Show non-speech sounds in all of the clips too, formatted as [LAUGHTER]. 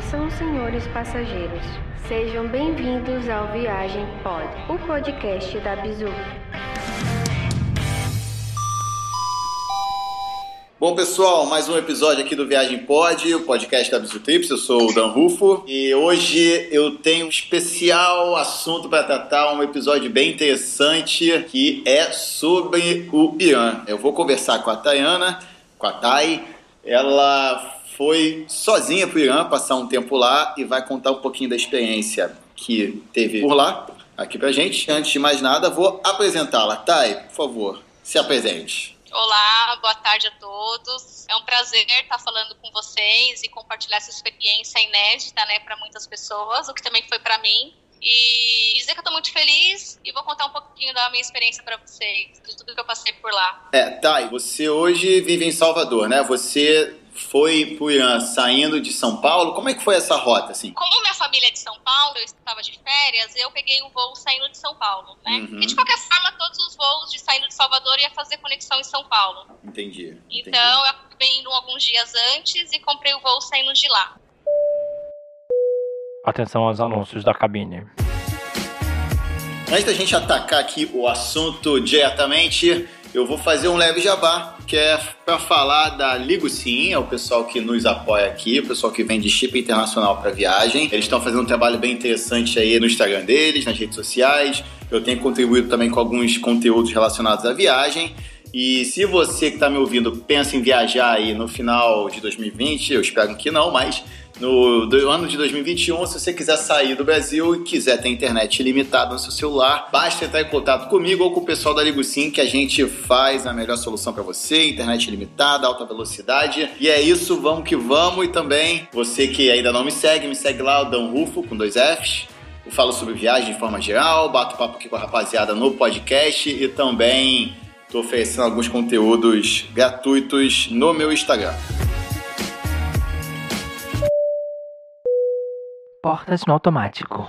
Atenção, senhores passageiros. Sejam bem-vindos ao Viagem Pod, o podcast da Bizu. Bom, pessoal, mais um episódio aqui do Viagem Pod, o podcast da Bizu Trips. Eu sou o Dan Rufo e hoje eu tenho um especial assunto para tratar, um episódio bem interessante que é sobre o Irã. Eu vou conversar com a Tayana, com a Thay. Ela foi sozinha para o Irã, passar um tempo lá e vai contar um pouquinho da experiência que teve por lá, aqui para gente. Antes de mais nada, vou apresentá-la. Thay, por favor, se apresente. Olá, boa tarde a todos. É um prazer estar falando com vocês e compartilhar essa experiência inédita, né, para muitas pessoas, o que também foi para mim. E dizer que eu estou muito feliz e vou contar um pouquinho da minha experiência para vocês, de tudo que eu passei por lá. É, Thay, você hoje vive em Salvador, né? Você foi pro Irã saindo de São Paulo? Como é que foi essa rota, assim? Como minha família é de São Paulo, eu estava de férias, eu peguei um voo saindo de São Paulo, né? Uhum. E de qualquer forma, todos os voos de saindo de Salvador ia fazer conexão em São Paulo. Entendi. entendi. Então, eu acabei indo alguns dias antes e comprei o voo saindo de lá. Atenção aos anúncios da cabine. Antes da gente atacar aqui o assunto diretamente, eu vou fazer um leve jabá, que é para falar da Ligo Sim, é o pessoal que nos apoia aqui, o pessoal que vende chip internacional para viagem. Eles estão fazendo um trabalho bem interessante aí no Instagram deles, nas redes sociais. Eu tenho contribuído também com alguns conteúdos relacionados à viagem. E se você que está me ouvindo pensa em viajar aí no final de 2020, eu espero que não, mas no ano de 2021, se você quiser sair do Brasil e quiser ter internet ilimitada no seu celular, basta entrar em contato comigo ou com o pessoal da Ligo Sim que a gente faz a melhor solução para você, internet ilimitada, alta velocidade. E é isso, vamos que vamos. E também, você que ainda não me segue, me segue lá, o Dan Rufo, com dois Fs. Eu falo sobre viagem de forma geral, bato papo aqui com a rapaziada no podcast e também Estou oferecendo alguns conteúdos gratuitos no meu Instagram. Portas no automático.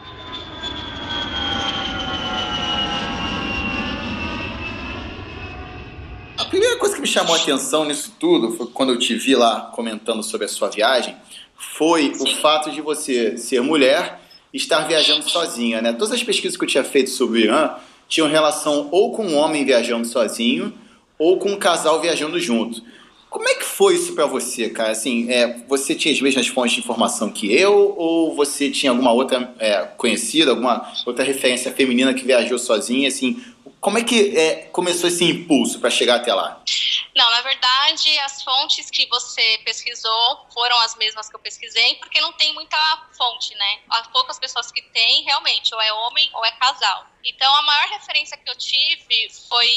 A primeira coisa que me chamou a atenção nisso tudo foi quando eu te vi lá comentando sobre a sua viagem, foi o fato de você ser mulher e estar viajando sozinha, né? Todas as pesquisas que eu tinha feito sobre o Irã tinham relação ou com um homem viajando sozinho ou com um casal viajando junto. Como é que foi isso para você, cara? Assim, é, você tinha as mesmas fontes de informação que eu ou você tinha alguma outra é, conhecida, alguma outra referência feminina que viajou sozinha? Assim, como é que é, começou esse impulso para chegar até lá? Não, na verdade, as fontes que você pesquisou foram as mesmas que eu pesquisei, porque não tem muita fonte, né? As poucas pessoas que tem, realmente, ou é homem ou é casal. Então, a maior referência que eu tive foi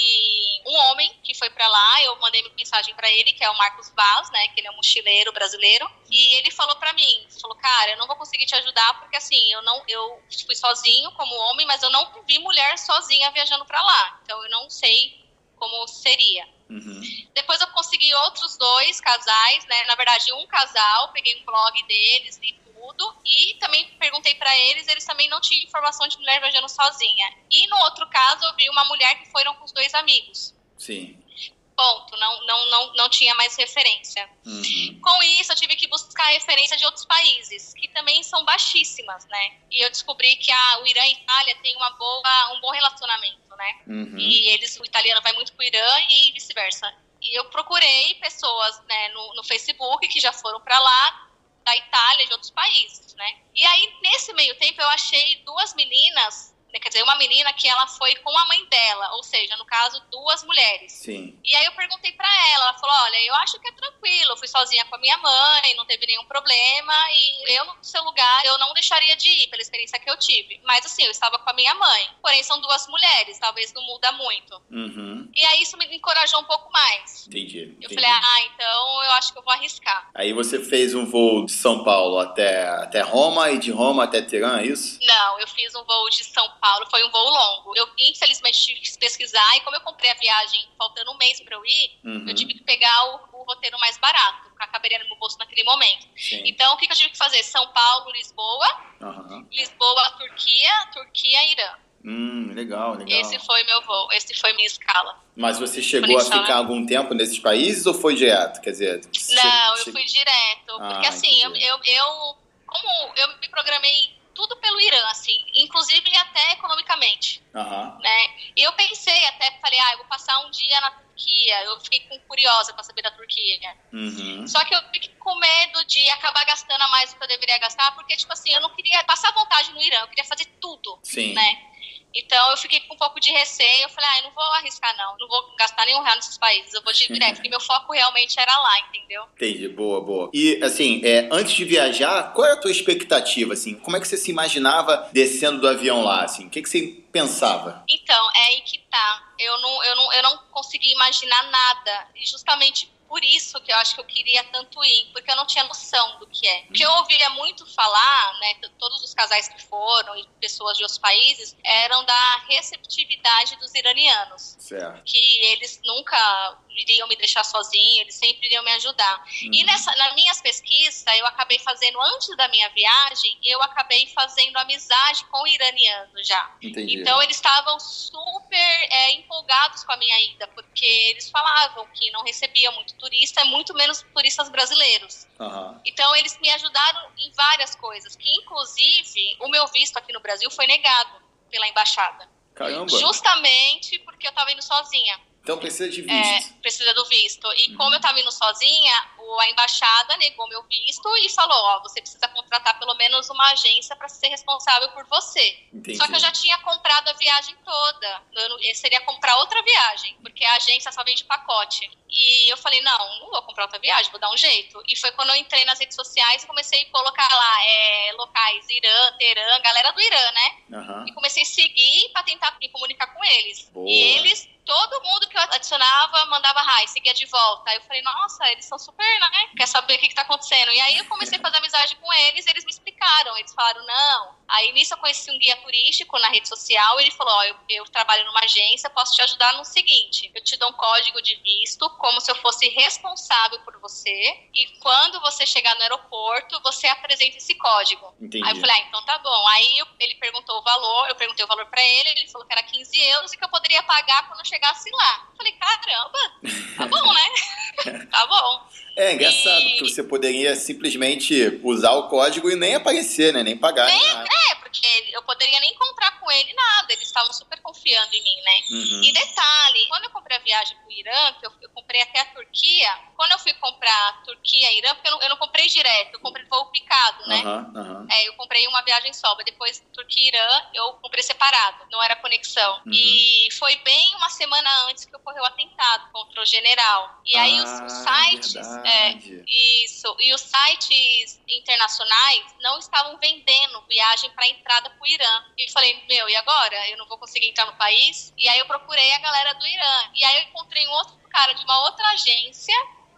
um homem que foi para lá. Eu mandei mensagem para ele, que é o Marcos Vaz, né? Que ele é um mochileiro brasileiro. E ele falou para mim, falou, cara, eu não vou conseguir te ajudar porque assim, eu não, eu fui sozinho como homem, mas eu não vi mulher sozinha viajando para lá. Então, eu não sei como seria. Uhum. Depois eu consegui outros dois casais, né? Na verdade, um casal, peguei um blog deles, li tudo e também perguntei para eles, eles também não tinham informação de mulher viajando sozinha. E no outro caso, eu vi uma mulher que foram com os dois amigos. Sim. Ponto, não, não, não, não tinha mais referência. Uhum. Com isso, eu tive que buscar referência de outros países, que também são baixíssimas, né? E eu descobri que a, o Irã e a Itália têm uma boa, um bom relacionamento, né? Uhum. E eles, o italiano vai muito pro Irã e vice-versa. E eu procurei pessoas né, no, no Facebook que já foram para lá, da Itália, de outros países, né? E aí, nesse meio tempo, eu achei duas meninas quer dizer, uma menina que ela foi com a mãe dela, ou seja, no caso, duas mulheres. Sim. E aí eu perguntei para ela, ela falou, olha, eu acho que é tranquilo, eu fui sozinha com a minha mãe, não teve nenhum problema, e eu, no seu lugar, eu não deixaria de ir, pela experiência que eu tive. Mas assim, eu estava com a minha mãe, porém são duas mulheres, talvez não muda muito. Uhum. E aí isso me encorajou um pouco mais. Entendi. Eu entendi. falei, ah, então eu acho que eu vou arriscar. Aí você fez um voo de São Paulo até, até Roma e de Roma até Teherã, é isso? Não, eu fiz um voo de São Paulo, foi um voo longo. Eu, infelizmente, tive que pesquisar, e como eu comprei a viagem faltando um mês para eu ir, uhum. eu tive que pegar o, o roteiro mais barato, que caberia no meu bolso naquele momento. Sim. Então, o que, que, eu tive que fazer? São Paulo, Lisboa, uhum. Lisboa, Turquia, Turquia, Irã. Hum, legal, legal. Esse foi meu voo, esse foi minha escala. Mas você chegou a ficar algum tempo nesses países ou foi direto? Quer dizer, não, eu fui direto. Porque ah, assim, eu, eu, eu como eu me programei tudo pelo Irã, assim, inclusive até economicamente, Aham. né? E eu pensei até, falei, ah, eu vou passar um dia na Turquia. Eu fiquei com- curiosa para saber da Turquia. Uhum. Só que eu fiquei com medo de acabar gastando mais do que eu deveria gastar, porque, tipo assim, eu não queria passar vontade no Irã, eu queria fazer tudo, Sim. né? Então eu fiquei com um pouco de receio, eu falei, ah, eu não vou arriscar não, não vou gastar nenhum real nesses países, eu vou de [LAUGHS] direto, porque meu foco realmente era lá, entendeu? Entendi, boa, boa. E assim, é, antes de viajar, qual é a tua expectativa, assim? Como é que você se imaginava descendo do avião lá, assim? O que, que você pensava? Então, é aí que tá. Eu não, eu não, eu não consegui imaginar nada. E justamente por isso que eu acho que eu queria tanto ir, porque eu não tinha noção do que é. Porque eu ouvia muito falar, né, todos os casais que foram e pessoas de outros países, eram da receptividade dos iranianos. Certo. Que eles nunca iriam me deixar sozinho, eles sempre iriam me ajudar. E nessa, nas minhas pesquisas, eu acabei fazendo, antes da minha viagem, eu acabei fazendo amizade com iranianos já. Entendi. Então eles estavam super é, empolgados com a minha ida, porque eles falavam que não recebiam muito turista, muito menos turistas brasileiros. Aham. Então eles me ajudaram em várias coisas, que inclusive o meu visto aqui no Brasil foi negado pela embaixada, Caramba. justamente porque eu estava indo sozinha. Então precisa de É, visto. precisa do visto. E Uhum. como eu estava indo sozinha, a embaixada negou meu visto e falou: ó, você precisa contratar pelo menos uma agência para ser responsável por você. Entendi. Só que eu já tinha comprado a viagem toda. Eu seria comprar outra viagem, porque a agência só vende pacote. E eu falei, não, não vou comprar outra viagem, vou dar um jeito. E foi quando eu entrei nas redes sociais e comecei a colocar lá é, locais, Irã, Teherã, galera do Irã, né? Aham. E comecei a seguir para tentar me comunicar com eles. Boa. E eles, todo mundo que eu adicionava, mandava hi, seguia de volta. Aí eu falei, nossa, eles são super, né? Quer saber o que, que tá acontecendo? E aí eu comecei a fazer amizade com eles, eles me explicaram. Eles falaram, não. Aí nisso eu conheci um guia turístico na rede social. Ele falou, ó, eu, eu trabalho numa agência, posso te ajudar no seguinte: eu te dou um código de visto, como se eu fosse responsável por você. E quando você chegar no aeroporto, você apresenta esse código. Entendi. Aí eu falei, ah, então tá bom. Aí eu- ele perguntou o valor, eu perguntei o valor pra ele, ele falou que era 15 euros e que eu poderia pagar quando eu chegasse lá. Eu falei, caramba, tá bom, né? [LAUGHS] tá bom. É engraçado E- que você poderia simplesmente usar o código e nem aparecer, né? Nem pagar. nem nada. É, porque eu poderia nem encontrar com ele nada, eles estavam super confiando em mim, né? Uhum. E detalhe, quando eu comprei a viagem pro Irã, que eu, eu comprei até a Turquia, quando eu fui comprar Turquia e Irã, porque eu não, eu não comprei direto, eu comprei voo né? Aham, aham. É, eu comprei uma viagem só, mas depois Turquia e Irã eu comprei separado, não era conexão. Uhum. E foi bem uma semana antes que ocorreu o atentado contra o general. E aí os, os Ah, sites. É, isso. E os sites internacionais não estavam vendendo viagem para entrada pro Irã. E eu falei, meu, e agora? Eu não vou conseguir entrar no país? E aí eu procurei a galera do Irã. E aí eu encontrei um outro cara de uma outra agência.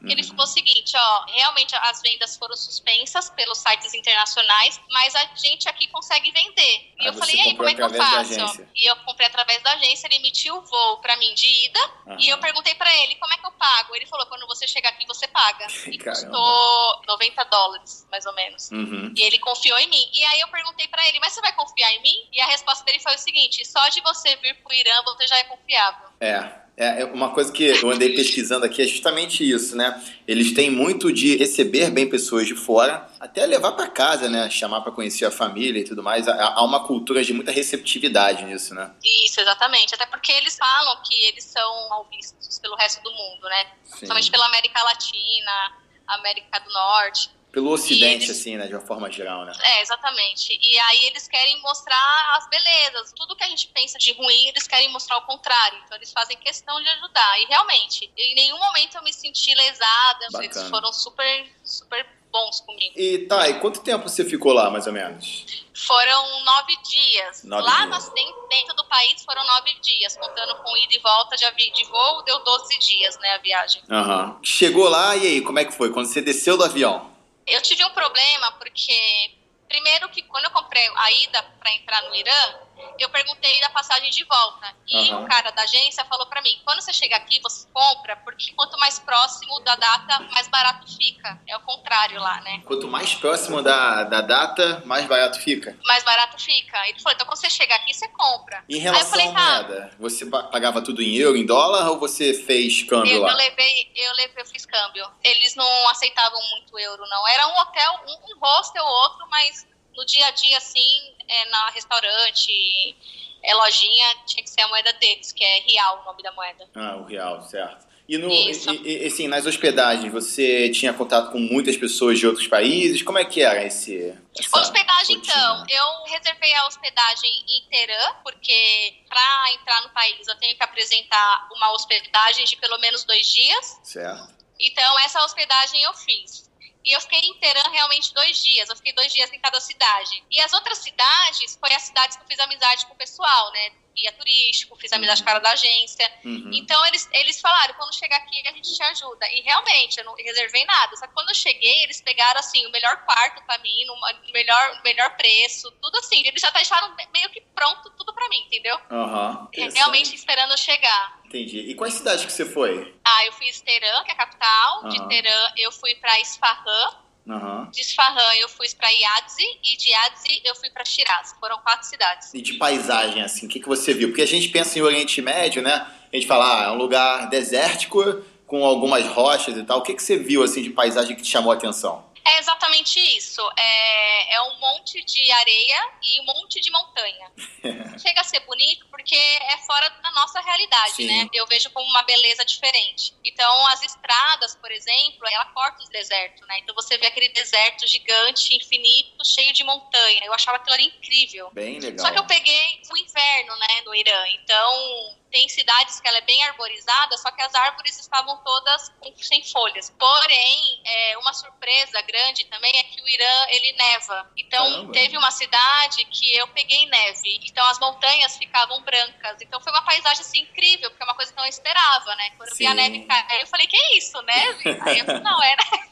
Que Ele Uhum. falou o seguinte, ó, realmente as vendas foram suspensas pelos sites internacionais, mas a gente aqui consegue vender. E Aí eu falei, e aí, como é que eu faço? E eu comprei através da agência, ele emitiu o voo pra mim de ida, e eu perguntei pra ele, como é que eu pago? Ele falou, quando você chegar aqui, você paga. [LAUGHS] E Caramba. custou 90 dólares, mais ou menos. Uhum. E ele confiou em mim. E aí eu perguntei pra ele, mas você vai confiar em mim? E a resposta dele foi o seguinte, só de você vir pro Irã, você já é confiável. É. É, é uma coisa que eu andei pesquisando aqui é justamente isso, né? Eles têm muito de receber bem pessoas de fora, até levar para casa, né? Chamar para conhecer a família e tudo mais. Há, há uma cultura de muita receptividade nisso, né? Isso, exatamente. Até porque eles falam que eles são mal vistos pelo resto do mundo, né? Sim. Principalmente pela América Latina, América do Norte. Pelo Ocidente, eles- assim, né? De uma forma geral, né? É, exatamente. E aí eles querem mostrar as belezas. Tudo que a gente pensa de ruim, eles querem mostrar o contrário. Então eles fazem questão de ajudar. E realmente, em nenhum momento eu me senti lesada. Bacana. Eles foram super, super bons comigo. E tá, e quanto tempo você ficou lá, mais ou menos? Foram nove dias. Nove Lá dias. no- dentro, do país foram nove dias. Contando com ida e volta de, de voo, deu 12 dias, né, a viagem. Aham. Chegou lá, e aí, como é que foi? Quando você desceu do avião? Eu tive um problema porque, primeiro que quando eu comprei a ida para entrar no Irã, eu perguntei da passagem de volta. E Aham. o cara da agência falou pra mim: quando você chega aqui, você compra, porque quanto mais próximo da data, mais barato fica. É o contrário lá, né? Quanto mais próximo da, da data, mais barato fica. Mais barato fica. Ele falou: então quando você chega aqui, você compra. Em Aí eu relação falei, à tá. moeda, você pa- pagava tudo em euro, em dólar, ou você fez câmbio Eu, lá? eu levei, eu levei, eu fiz câmbio. Eles não aceitavam muito euro, não. Era um hotel, um, um hostel ou outro, mas no dia a dia, assim, é, na restaurante, é, lojinha, tinha que ser a moeda deles, que é real o nome da moeda. Ah, o real, certo. E, no, Isso. e, e, assim, nas hospedagens, você tinha contato com muitas pessoas de outros países? Como é que era esse... Hospedagem, rotina? então, eu reservei a hospedagem em Teherã, porque para entrar no país eu tenho que apresentar uma hospedagem de pelo menos dois dias. Certo. Então, essa hospedagem eu fiz. E eu fiquei em Teherã realmente dois dias. Eu fiquei dois dias em cada cidade. E as outras cidades, foi as cidades que eu fiz amizade com o pessoal, né? Guia turístico, fiz amizade com a cara da agência. Uhum. Então, eles, eles falaram, quando chegar aqui, a gente te ajuda. E realmente, eu não reservei nada. Só que quando eu cheguei, eles pegaram, assim, o melhor quarto pra mim, no melhor, melhor preço, tudo assim. Eles já deixaram meio que pronto tudo pra mim, entendeu? Aham. Realmente esperando eu chegar. Entendi. E quais cidades que você foi? Ah, eu fui em Teherã, que é a capital. De. Teherã, eu fui pra Isfahan. Aham. De Isfahan eu fui para Yazdi e de Yazdi eu fui para Shiraz. Foram quatro cidades. E de paisagem, assim, o que, que você viu? Porque a gente pensa em Oriente Médio, né? A gente fala, ah, é um lugar desértico com algumas rochas e tal. O que, que você viu, assim, de paisagem que te chamou a atenção? É exatamente isso. É, é um monte de areia e um monte de montanha. [LAUGHS] Chega a ser bonito porque é fora da nossa realidade, Sim. né? Eu vejo como uma beleza diferente. Então, as estradas, por exemplo, ela corta os desertos, né? Então você vê aquele deserto gigante, infinito, cheio de montanha. Eu achava aquilo ali incrível. Bem legal. Só que eu peguei o inverno, né, no Irã. Então, tem cidades que ela é bem arborizada, só que as árvores estavam todas sem folhas. Porém, é, uma surpresa grande também é que o Irã, ele neva. Então, Caramba. teve uma cidade que eu peguei neve. Então, as montanhas ficavam brancas. Então, foi uma paisagem, assim, incrível, porque é uma coisa que eu não esperava, né? Quando eu vi a neve cair, eu falei, que isso, neve? Aí eu falei, não, é [LAUGHS] neve.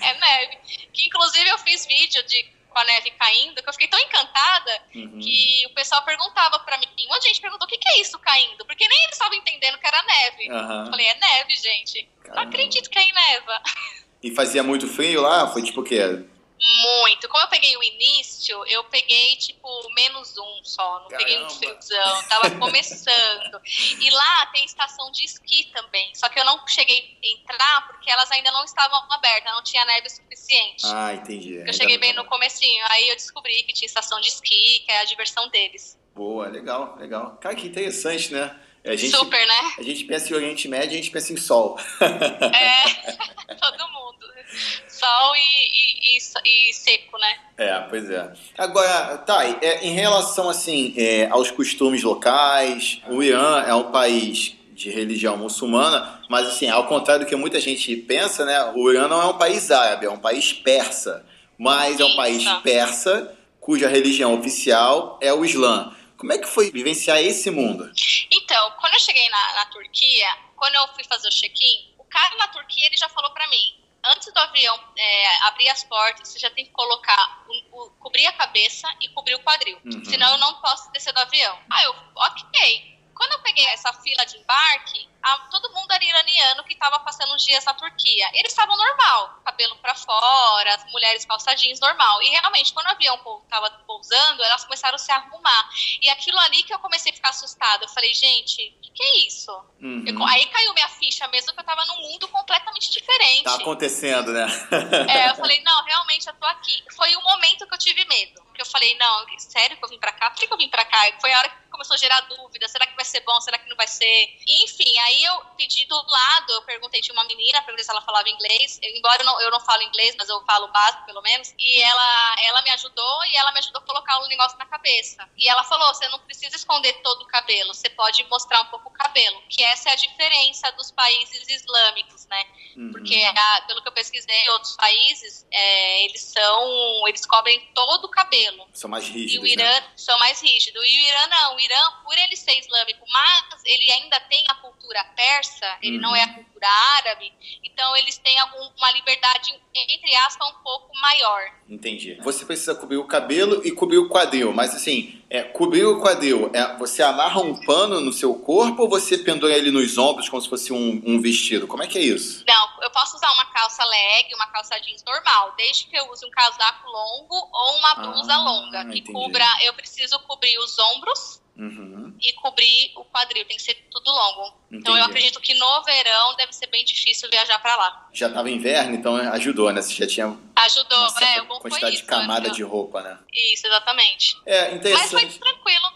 é neve. Que, inclusive, eu fiz vídeo de com a neve caindo, que eu fiquei tão encantada Uhum. que o pessoal perguntava pra mim, um monte de gente perguntou o que, que é isso caindo, porque nem eles estavam entendendo que era neve. Aham. Eu falei, é neve, gente. Não Caramba. acredito que aí neva. E fazia muito frio lá? Foi tipo o quê? Muito. Como eu peguei o início, eu peguei, tipo, menos um só. Não peguei um Caramba. friozão. Tava [LAUGHS] começando. E lá tem estação de esqui também. Só que eu não cheguei a entrar porque elas ainda não estavam abertas. Não tinha neve suficiente. Ah, entendi. eu cheguei bem no comecinho. Aí eu descobri que tinha estação de esqui, que é a diversão deles. Boa, legal, legal. Cara, que interessante, né? A gente, Super, né? a gente pensa em Oriente Médio, a gente pensa em sol. É, [LAUGHS] [LAUGHS] todo mundo. Sol e, e, seco, né? É, pois é. Agora, tá, é, em relação, assim, é, aos costumes locais, o Irã é um país de religião muçulmana, mas, assim, ao contrário do que muita gente pensa, né, o Irã não é um país árabe, é um país persa, mas é um país persa cuja religião oficial é o Islã. Como é que foi vivenciar esse mundo? Então, quando eu cheguei na, na Turquia, quando eu fui fazer o check-in, o cara na Turquia ele já falou pra mim: antes do avião é, abrir as portas, você já tem que colocar, o, o- cobrir a cabeça e cobrir o quadril. Uhum. Senão eu não posso descer do avião. Aí eu, ok. Quando eu peguei essa fila de embarque, a- todo mundo era iraniano que estava passando os dias na Turquia. Eles estavam normal, cabelo pra fora, as mulheres calça jeans normal. E realmente, quando o avião estava pousando, elas começaram a se arrumar. E aquilo ali que eu comecei a ficar assustada. Eu falei, gente, o que, que é isso? Uhum. Eu- aí caiu minha ficha mesmo que eu tava num mundo completamente diferente. Tá acontecendo, né? É, eu falei, não, realmente eu tô aqui. Foi o momento que eu tive medo. Porque eu falei, não, sério que eu vim pra cá? Por que, que eu vim pra cá? Foi a hora que começou a gerar dúvida. Será que vai ser bom? Será que não vai ser? E, enfim, aí eu pedi do lado, eu perguntei de uma menina, perguntei se ela falava inglês. Eu, embora eu não, eu não falo inglês, mas eu falo o básico, pelo menos. E ela, ela me ajudou e ela me ajudou a colocar um negócio na cabeça. E ela falou, você não precisa esconder todo o cabelo, você pode mostrar um pouco o cabelo. Que essa é a diferença dos países islâmicos, né? Uhum. Porque, ah, pelo que eu pesquisei, em outros países, é, eles são. Eles cobrem todo o cabelo. São mais E o rígidos, né? Irã são mais rígidos. E o Irã não. O Irã, por ele ser islâmico, mas ele ainda tem a cultura persa, ele Uhum. não é a cultura árabe. então eles têm algum, uma liberdade, entre aspas, um pouco maior. Entendi. Você precisa cobrir o cabelo e cobrir o quadril, mas assim, é, cobrir o quadril, é, você amarra um pano no seu corpo ou você pendura ele nos ombros como se fosse um, um vestido? Como é que é isso? Não, eu posso usar uma calça leg, uma calça jeans normal, desde que eu use um casaco longo ou uma blusa Ah, longa, que entendi. cubra, eu preciso cobrir os ombros Uhum, e cobrir o quadril, tem que ser tudo longo. Então eu entendi. acredito que no verão deve ser bem difícil viajar pra lá. Já estava inverno, então ajudou, né? Você já tinha Ajudou, uma é, quantidade isso. de camada eu- de roupa, né? Isso, exatamente. É, Mas foi interessante. tranquilo.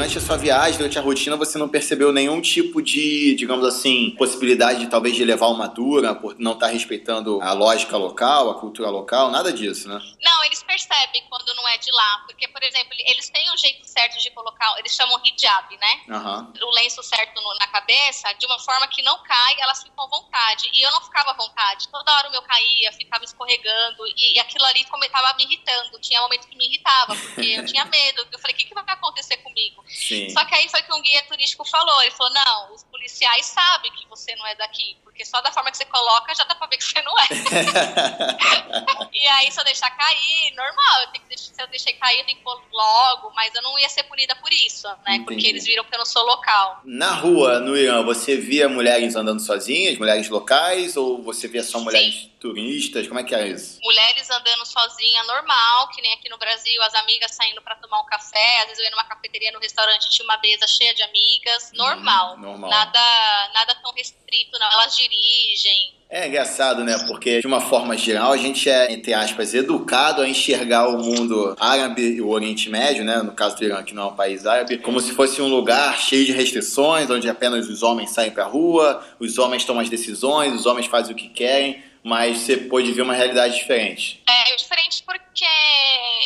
Durante a sua viagem, durante a rotina, você não percebeu nenhum tipo de, digamos assim, possibilidade de talvez de levar uma dura por não estar respeitando a lógica local, a cultura local, nada disso, né? Não, eles percebem quando não é de lá. Porque, por exemplo, eles têm um jeito certo de colocar, eles chamam hijab, né? Aham. O lenço certo no- na cabeça, de uma forma que não cai, elas ficam à vontade. E eu não ficava à vontade. Toda hora o meu caía, ficava escorregando. E, e aquilo ali começava me irritando. Tinha momentos que me irritava, porque eu tinha medo. Eu falei, o que, que vai acontecer comigo? Sim. Só que aí foi que um guia turístico falou. Ele falou, não, os policiais sabem que você não é daqui. Porque só da forma que você coloca, já dá pra ver que você não é. [LAUGHS] E aí, se eu deixar cair, normal, eu tenho que deixar, se eu deixei cair, eu tenho que pôr logo, mas eu não ia ser punida por isso, né? Entendi. Porque eles viram que eu não sou local. Na rua, no Irã, você via mulheres andando sozinhas, mulheres locais, ou você via só mulheres turistas? Como é que é isso? Mulheres andando sozinha, normal, que nem aqui no Brasil, as amigas saindo pra tomar um café, às vezes eu ia numa cafeteria, no restaurante, tinha uma mesa cheia de amigas, normal. Hum, normal. Nada, nada tão restrito, não. Elas dirigem. É engraçado, né? Porque, de uma forma geral, a gente é, entre aspas, educado a enxergar o mundo árabe e o Oriente Médio, né? No caso do Irã, que não é um país árabe, como se fosse um lugar cheio de restrições, onde apenas os homens saem pra rua, os homens tomam as decisões, os homens fazem o que querem, mas você pode ver uma realidade diferente. É diferente porque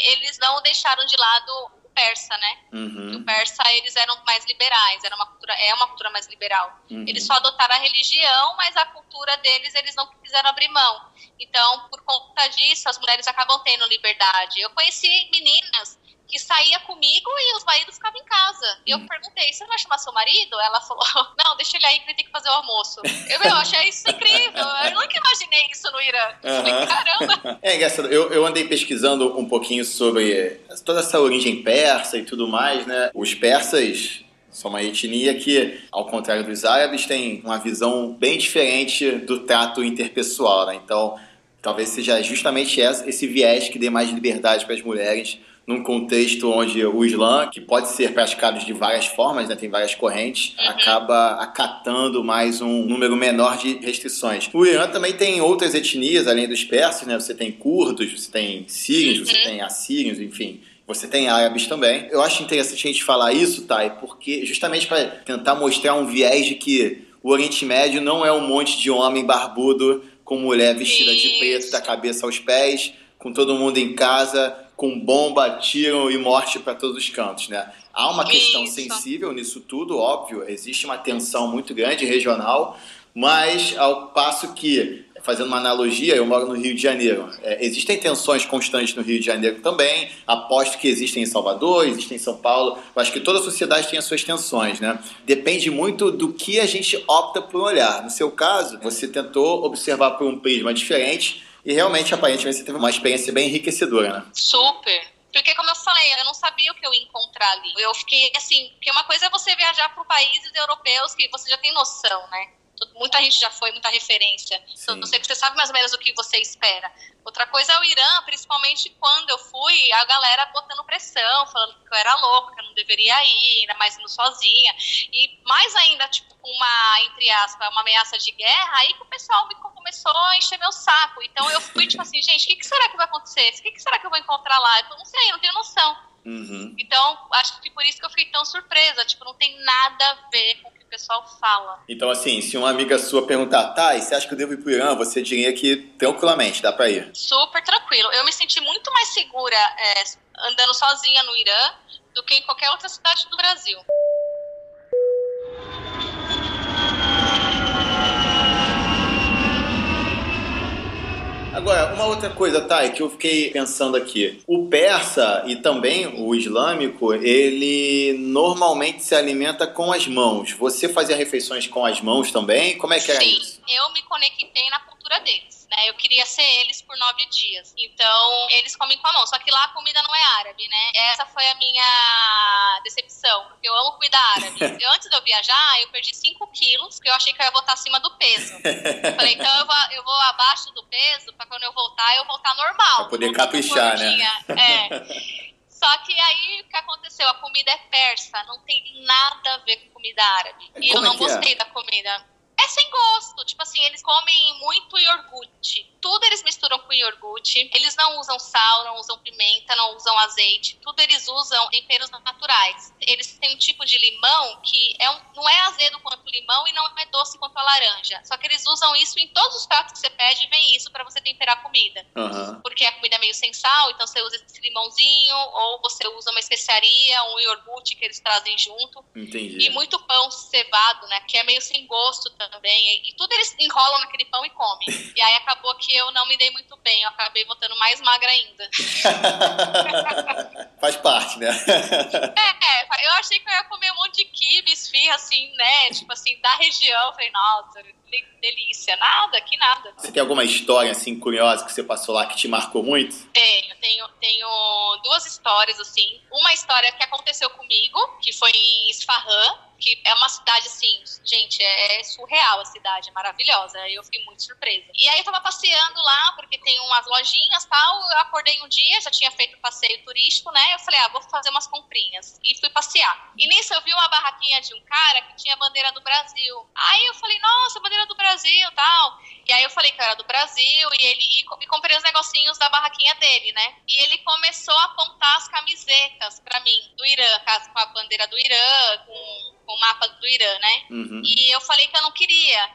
eles não deixaram de lado o persa, né? Uhum, O persa, eles eram mais liberais, era uma cultura, é uma cultura mais liberal. uhum. Eles só adotaram a religião, mas a cultura deles eles não quiseram abrir mão. Então, por conta disso, as mulheres acabam tendo liberdade. Eu conheci meninas que saía comigo e os maridos ficavam em casa. E eu Hum. perguntei, você não vai chamar seu marido? Ela falou, [LAUGHS] não, deixa ele aí que ele tem que fazer o almoço. Eu, eu achei isso incrível. Eu nunca imaginei isso no Irã. Eu falei, caramba. [LAUGHS] É engraçado, eu, eu andei pesquisando um pouquinho sobre toda essa origem persa e tudo mais, né? Os persas são uma etnia que, ao contrário dos árabes, tem uma visão bem diferente do trato interpessoal, né? Então, talvez seja justamente esse viés que dê mais liberdade para as mulheres num contexto onde o Islã, que pode ser praticado de várias formas, né, tem várias correntes, Uhum. acaba acatando mais um número menor de restrições. O Irã também tem outras etnias, além dos persas, né? Você tem curdos, você tem sírios, você Uhum. tem assírios, enfim. Você tem árabes também. Eu acho interessante a gente falar isso, Thay, porque justamente para tentar mostrar um viés de que o Oriente Médio não é um monte de homem barbudo com mulher vestida de preto da cabeça aos pés, com todo mundo em casa, com bomba, tiro e morte para todos os cantos, né? Há uma questão Isso. sensível nisso tudo, óbvio, existe uma tensão muito grande regional, mas ao passo que, fazendo uma analogia, eu moro no Rio de Janeiro, é, existem tensões constantes no Rio de Janeiro também, aposto que existem em Salvador, existem em São Paulo, eu acho que toda a sociedade tem as suas tensões, né? Depende muito do que a gente opta por olhar. No seu caso, você tentou observar por um prisma diferente e realmente, aparentemente, você teve uma experiência bem enriquecedora, né? Super. Porque, como eu falei, eu não sabia o que eu ia encontrar ali. Eu fiquei assim, porque uma coisa é você viajar para países europeus que você já tem noção, né? Muita gente já foi, muita referência. Então, Sim. sei que você sabe mais ou menos o que você espera. Outra coisa é o Irã, principalmente quando eu fui, a galera botando pressão, falando que eu era louca, que eu não deveria ir, ainda mais indo sozinha. E mais ainda, tipo, uma, entre aspas, uma ameaça de guerra, aí que o pessoal me começou a encher meu saco. Então eu fui, tipo assim, gente, o que, que será que vai acontecer? O que, que será que eu vou encontrar lá? Eu não sei, eu não tenho noção. Uhum. Então, acho que por isso que eu fiquei tão surpresa. Tipo, não tem nada a ver com o que o pessoal fala. Então, assim, se uma amiga sua perguntar, tá, e você acha que eu devo ir pro Irã? Você diria que tranquilamente, dá pra ir. Super tranquilo. Eu me senti muito mais segura é, andando sozinha no Irã do que em qualquer outra cidade do Brasil. Agora, uma outra coisa, Thay, que eu fiquei pensando aqui. O persa e também o islâmico, ele normalmente se alimenta com as mãos. Você fazia refeições com as mãos também? Como é que é Sim, isso? eu me conectei na cultura deles. Né? Eu queria ser eles por nove dias. Então, eles comem com a mão. Só que lá a comida não é árabe, né? Essa foi a minha decepção, porque eu amo comida árabe. [LAUGHS] Eu, antes de eu viajar, eu perdi 5 quilos, porque eu achei que eu ia voltar acima do peso. [LAUGHS] Eu falei, então eu vou, eu vou abaixo do peso, pra quando eu voltar, eu voltar normal. Pra poder caprichar, né? É. [LAUGHS] Só que aí o que aconteceu? A comida é persa, não tem nada a ver com comida árabe. E eu Como é não é? gostei da comida. É sem gosto. Tipo assim, eles comem muito iogurte. Tudo eles misturam com iogurte. Eles não usam sal, não usam pimenta, não usam azeite. Tudo eles usam temperos naturais. Eles têm um tipo de limão que é um, não é azedo quanto limão e não é doce quanto a laranja. Só que eles usam isso em todos os pratos que você pede, vem isso pra você temperar a comida Aham. porque a comida é meio sem sal, então você usa esse limãozinho, ou você usa uma especiaria, um iogurte que eles trazem junto, Entendi. e muito pão cevado, né, que é meio sem gosto também, e, e tudo eles enrolam naquele pão e comem. [LAUGHS] E aí acabou que eu não me dei muito bem, eu acabei voltando mais magra ainda. [LAUGHS] Faz parte, né? É, eu achei que eu ia comer um monte de quibe, esfirra, assim, né, tipo assim, da região, eu falei, nossa, delícia, nada, que nada. Você tem alguma história assim curiosa que você passou lá que te marcou muito? Tenho, tenho, tenho duas histórias, assim. Uma história que aconteceu comigo, que foi em Isfahan, que é uma cidade, assim, gente, é, é surreal a cidade, é maravilhosa. Eu fiquei muito surpresa. E aí eu tava passeando lá, porque tem umas lojinhas e tal. Eu acordei um dia, já tinha feito passeio turístico, né? Eu falei, ah, vou fazer umas comprinhas. E fui passear. E nisso eu vi uma barraquinha de um cara que tinha bandeira do Brasil. Aí eu falei, nossa, bandeira do Brasil tal. E aí eu falei que era do Brasil e ele e, co- e comprei os negocinhos da barraquinha dele, né? E ele começou a apontar as camisetas pra mim, do Irã, com a- bandeira do Irã, com, com o mapa do Irã, né? Uhum. E eu falei que eu não queria,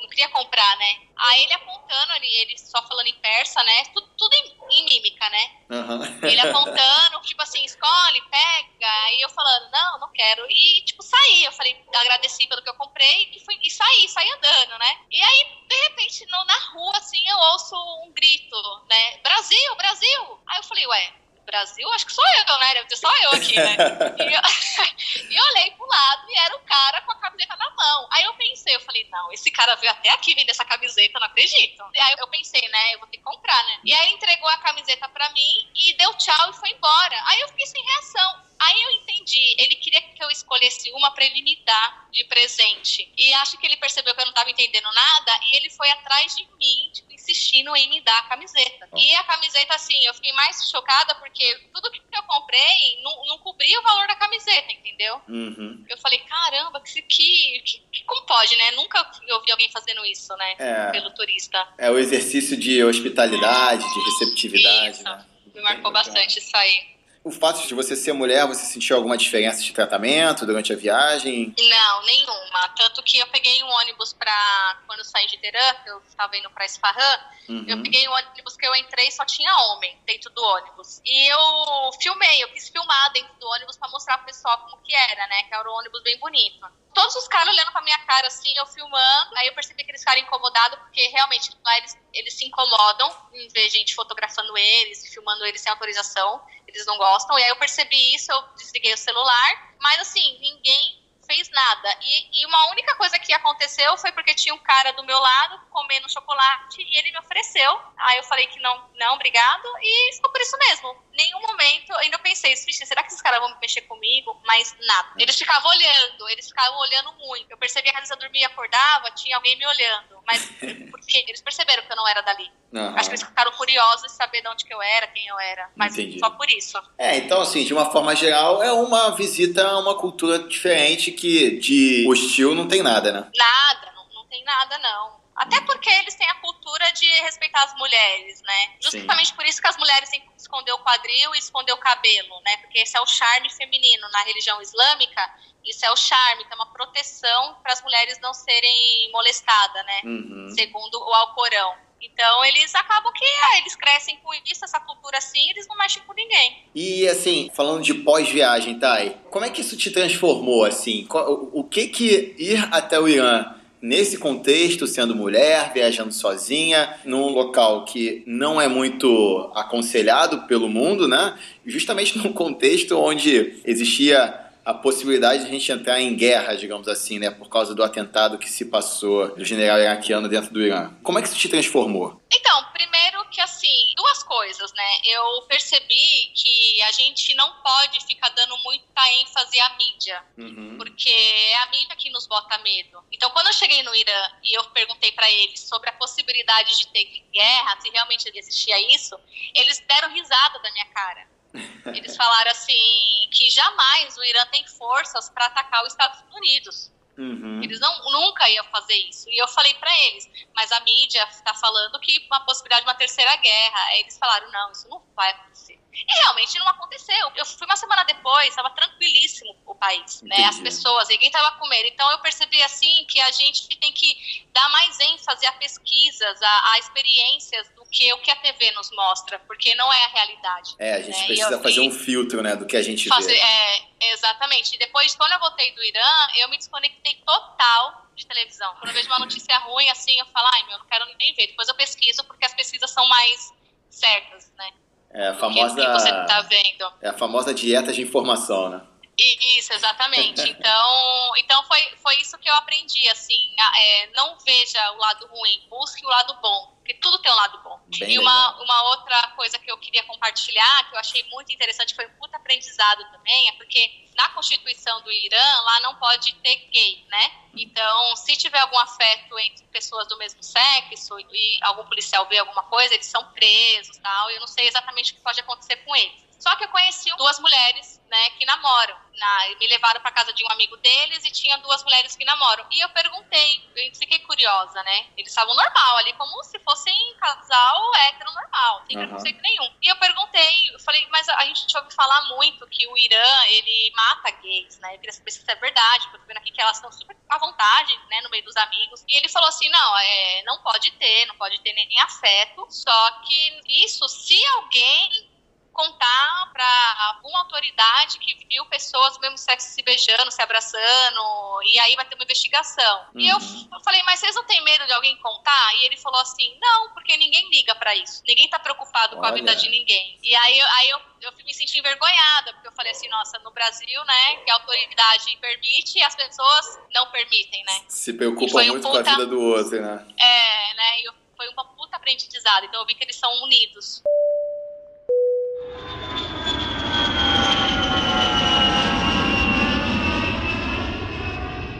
não queria comprar, né? Aí ele apontando, ele, ele só falando em persa, né? Tudo, tudo em, em mímica, né? Aham. Ele apontando, tipo assim, escolhe, pega. Aí eu falando, não, não quero. E, tipo, saí. Eu falei, agradeci pelo que eu comprei e, fui, e saí, saí andando, né? E aí, de repente, no, na rua, assim, eu ouço um grito, né? Brasil, Brasil! Aí eu falei, ué, Brasil? Acho que sou eu, né? Deve ter só eu aqui, né? E eu, [LAUGHS] e eu olhei pro lado e era o cara com a camiseta na mão. Aí eu pensei, eu falei, não, esse cara veio até aqui vender essa camiseta, não acredito. E aí eu pensei, né, eu vou ter que comprar, né? E aí ele entregou a camiseta pra mim e deu tchau e foi embora. Aí eu fiquei sem reação. Aí eu entendi, ele queria que eu escolhesse uma pra ele me dar de presente. E acho que ele percebeu que eu não tava entendendo nada e ele foi atrás de mim, tipo, insistindo em me dar a camiseta. E a camiseta, assim, eu fiquei mais chocada porque tudo que eu comprei não, não cobria o valor da camiseta, entendeu? Uhum. Eu falei, caramba, que, que, que, que- como pode, né? Nunca eu vi alguém fazendo isso, né? É. Pelo turista. É o exercício de hospitalidade, de receptividade, Isso. né? Me marcou bastante isso aí. O fato de você ser mulher, você sentiu alguma diferença de tratamento durante a viagem? Não, nenhuma. Tanto que eu peguei um ônibus pra. Quando eu saí de Teherã, que eu estava indo pra Isfahan, Uhum. eu peguei um ônibus que eu entrei e só tinha homem dentro do ônibus. E eu filmei, eu quis filmar dentro do ônibus pra mostrar pro pessoal como que era, né? Que era um ônibus bem bonito. Todos os caras olhando pra minha cara assim, eu filmando. Aí eu percebi que eles ficaram incomodados, porque realmente lá eles, eles se incomodam em ver gente fotografando eles e filmando eles sem autorização. Eles não gostam. E aí eu percebi isso, eu desliguei o celular. Mas assim, ninguém fez nada. E, e uma única coisa que aconteceu foi porque tinha um cara do meu lado comendo chocolate e ele me ofereceu. Aí eu falei que não, não, obrigado. E ficou por isso mesmo. Nenhum momento, ainda eu pensei, "Vixe, será que esses caras vão mexer comigo? Mas nada. Eles ficavam olhando, eles ficavam olhando muito. Eu percebia que às vezes eu dormia e acordava, tinha alguém me olhando. Mas [LAUGHS] porque eles perceberam que eu não era dali. Aham. Acho que eles ficaram curiosos de saber de onde que eu era, quem eu era. Mas Entendi. só por isso. É, então assim, de uma forma geral, é uma visita a uma cultura diferente que de hostil não tem nada, né? Nada, não, não tem nada, não. Até porque eles têm a cultura de respeitar as mulheres, né? Justamente por isso que as mulheres têm que esconder o quadril e esconder o cabelo, né? Porque esse é o charme feminino na religião islâmica. Isso é o charme, que é uma proteção para as mulheres não serem molestadas, né? Uhum. Segundo o Alcorão. Então eles acabam que ah, eles crescem com isso, essa cultura assim, eles não mexem com ninguém. E assim, falando de pós-viagem, Thay, como é que isso te transformou, assim? O que que ir até o Irã nesse contexto, sendo mulher, viajando sozinha, num local que não é muito aconselhado pelo mundo, né? Justamente num contexto onde existia a possibilidade de a gente entrar em guerra, digamos assim, né, por causa do atentado que se passou do general iraquiano dentro do Irã. Como é que isso te transformou? Então, primeiro que assim, duas coisas, né? Eu percebi que a gente não pode ficar dando muita ênfase à mídia, uhum. porque é a mídia que nos bota medo. Então, quando eu cheguei no Irã e eu perguntei para eles sobre a possibilidade de ter guerra, se realmente existia isso, eles deram risada da minha cara. [LAUGHS] Eles falaram assim que jamais o Irã tem forças para atacar os Estados Unidos. Uhum. Eles não, nunca iam fazer isso. E eu falei para eles, mas a mídia está falando que uma possibilidade de uma terceira guerra. Aí eles falaram, não, isso não vai acontecer. E realmente não aconteceu. Eu fui uma semana depois, estava tranquilíssimo o país, né? As pessoas, ninguém estava com medo. Então eu percebi assim que a gente tem que dar mais ênfase a pesquisas, a, a experiências do que o que a TV nos mostra, porque não é a realidade. É, a gente né? precisa eu, fazer um filtro, né, do que a gente fazer, vê. É, exatamente. E depois, quando eu voltei do Irã, eu me desconectei total de televisão. Quando eu vejo uma notícia ruim, assim, eu falo, ai, meu, não quero nem ver. Depois eu pesquiso, porque as pesquisas são mais certas, né? É a famosa. Que você tá vendo. É a famosa dieta de informação, né? Isso, exatamente. [LAUGHS] Então, então foi, foi isso que eu aprendi, assim, é, não veja o lado ruim, busque o lado bom, porque tudo tem um lado bom. Bem e uma, uma outra coisa que eu queria compartilhar, que eu achei muito interessante, foi um puta aprendizado também, é porque na Constituição do Irã, lá não pode ter gay, né? Então, se tiver algum afeto entre pessoas do mesmo sexo e algum policial vê alguma coisa, eles são presos tal, e eu não sei exatamente o que pode acontecer com eles. Só que eu conheci duas mulheres, né, que namoram. Na, me levaram para casa de um amigo deles e tinha duas mulheres que namoram. E eu perguntei, eu fiquei curiosa, né? Eles estavam normal ali, como se fossem casal hétero normal, sem uhum. preconceito nenhum. E eu perguntei, eu falei, mas a gente ouve falar muito que o Irã, ele mata gays, né? Eu queria saber se isso é verdade, porque eu tô vendo aqui que elas estão super à vontade, né, no meio dos amigos. E ele falou assim, não, é, não pode ter, não pode ter nem afeto, só que isso, se alguém contar para alguma autoridade que viu pessoas do mesmo sexo se beijando, se abraçando, e aí vai ter uma investigação. Uhum. E eu, uhum. eu, falei, mas vocês não têm medo de alguém contar? E ele falou assim, não, porque ninguém liga para isso. Ninguém tá preocupado Olha. com a vida de ninguém. E aí, aí eu, eu me senti envergonhada, porque eu falei assim, nossa, no Brasil, né, que a autoridade permite e as pessoas não permitem, né? Se preocupa muito puta, com a vida do outro, né? É, né, e foi uma puta aprendizado. Então eu vi que eles são unidos.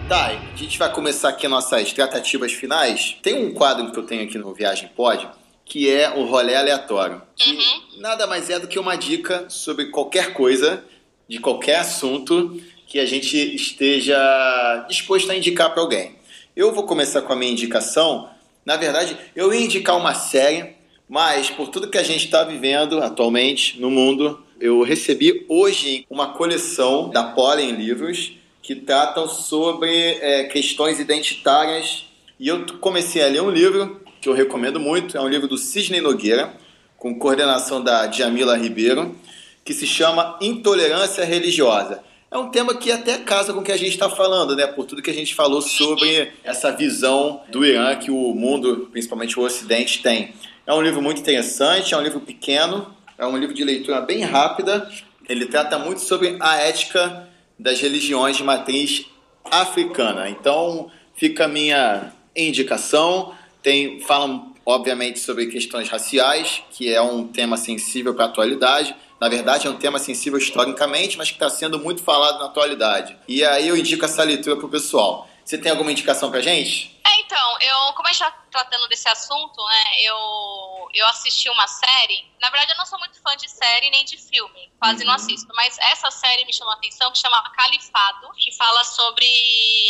Tá, a gente vai começar aqui nossas tratativas finais. Tem um quadro que eu tenho aqui no Viagem Pod, que é o rolê aleatório. Uhum. nada mais é do que uma dica sobre qualquer coisa, de qualquer assunto que a gente esteja disposto a indicar para alguém. Eu vou começar com a minha indicação. Na verdade, eu ia indicar uma série, mas por tudo que a gente está vivendo atualmente no mundo, eu recebi hoje uma coleção da Pollen Livros que tratam sobre é, questões identitárias. E eu comecei a ler um livro que eu recomendo muito, é um livro do Cisne Nogueira, com coordenação da Djamila Ribeiro, que se chama Intolerância Religiosa. É um tema que até casa com o que a gente está falando, né? Por tudo que a gente falou sobre essa visão do Irã que o mundo, principalmente o Ocidente, tem. É um livro muito interessante, é um livro pequeno, é um livro de leitura bem rápida. Ele trata muito sobre a ética das religiões de matriz africana. Então, fica a minha indicação. Tem, falam, obviamente, sobre questões raciais, que é um tema sensível para a atualidade. Na verdade, é um tema sensível historicamente, mas que está sendo muito falado na atualidade. E aí eu indico essa leitura para o pessoal. Você tem alguma indicação para gente? Então, eu, como a gente está tratando desse assunto, né, eu, eu assisti uma série. Na verdade, eu não sou muito fã de série nem de filme, quase uhum. não assisto, mas essa série me chamou a atenção, que chama Califado, que fala sobre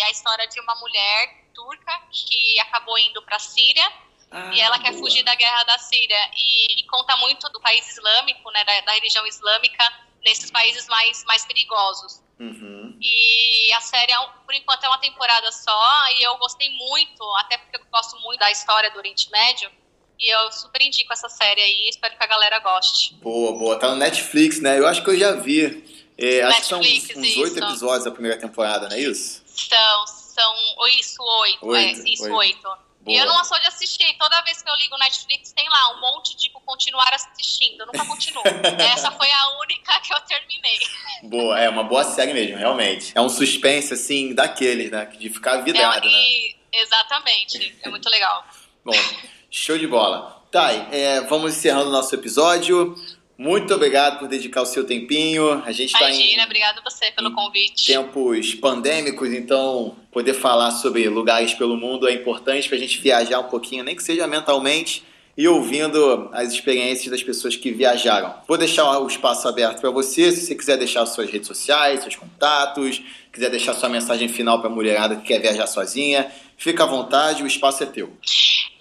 a história de uma mulher turca que acabou indo para a Síria. Ah, e ela quer fugir da guerra da Síria. E, e conta muito do país islâmico, né, da, da religião islâmica, nesses países mais, mais perigosos. Uhum. E a série, é por enquanto, é uma temporada só, e eu gostei muito, até porque eu gosto muito da história do Oriente Médio. E eu super indico essa série aí, espero que a galera goste. Boa, boa. Tá no Netflix, né? Eu acho que eu já vi. É, acho que são uns oito episódios da primeira temporada, não é isso? São, são isso, oito. Oito, é, isso, oito. Oito. E eu não sou de assistir. Toda vez que eu ligo Netflix, tem lá um monte de tipo, continuar assistindo. Eu nunca continuo. [LAUGHS] Essa foi a única que eu terminei. Boa, é uma boa série mesmo, realmente. É um suspense, assim, daqueles, né? De ficar vidrado, é, né? e- Exatamente. É muito legal. Bom, show de bola. Thay, é, vamos encerrando o nosso episódio. Muito obrigado por dedicar o seu tempinho. A gente está em Imagina, obrigada você pelo convite. tempos pandêmicos, então poder falar sobre lugares pelo mundo é importante para a gente viajar um pouquinho, nem que seja mentalmente, e ouvindo as experiências das pessoas que viajaram. Vou deixar o espaço aberto para você, se você quiser deixar suas redes sociais, seus contatos, quiser deixar sua mensagem final para a mulherada que quer viajar sozinha, fica à vontade, o espaço é teu.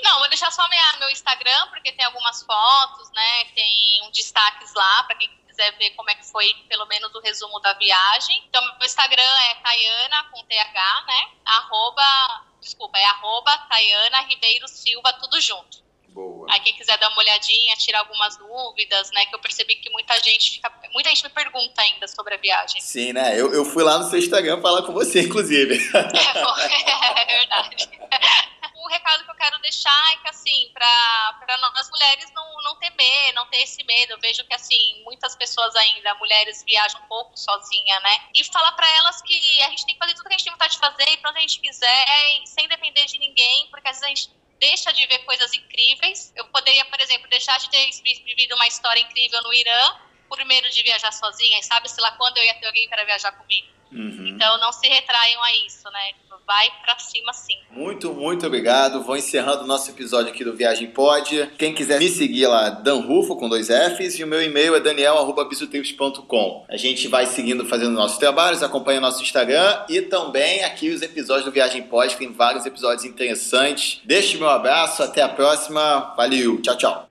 Não, vou deixar só minha, meu Instagram, porque tem algumas fotos, né? Tem um destaques lá para quem quiser ver como é que foi, pelo menos, o resumo da viagem. Então, meu Instagram é Tayana, com TH, né? Arroba, desculpa, é arroba Tayana Ribeiro Silva, tudo junto. Boa. Aí quem quiser dar uma olhadinha, tirar algumas dúvidas, né? Que eu percebi que muita gente fica. Muita gente me pergunta ainda sobre a viagem. Sim, né? Eu, eu fui lá no seu Instagram falar com você, inclusive. [LAUGHS] É, bom, [LAUGHS] é verdade. [LAUGHS] O recado que eu quero deixar é que, assim, para nós mulheres não, não temer, não ter esse medo. Eu vejo que, assim, muitas pessoas ainda, mulheres, viajam um pouco sozinha, né? E falar para elas que a gente tem que fazer tudo que a gente tem vontade de fazer e onde a gente quiser, e sem depender de ninguém, porque às vezes a gente deixa de ver coisas incríveis. Eu poderia, por exemplo, deixar de ter vivido uma história incrível no Irã por medo de viajar sozinha, e sabe, sei lá, quando eu ia ter alguém para viajar comigo. Uhum. Então não se retraiam a isso, né? Vai pra cima sim. Muito, muito obrigado. Vou encerrando o nosso episódio aqui do Viagem Pod. Quem quiser me seguir lá, Dan Rufo com dois Fs e o meu e-mail é daniel@bisotrips.com. A gente vai seguindo fazendo nossos trabalhos, acompanha nosso Instagram e também aqui os episódios do Viagem Pod, tem vários episódios interessantes. Deixe meu abraço, até a próxima. Valeu, tchau, tchau.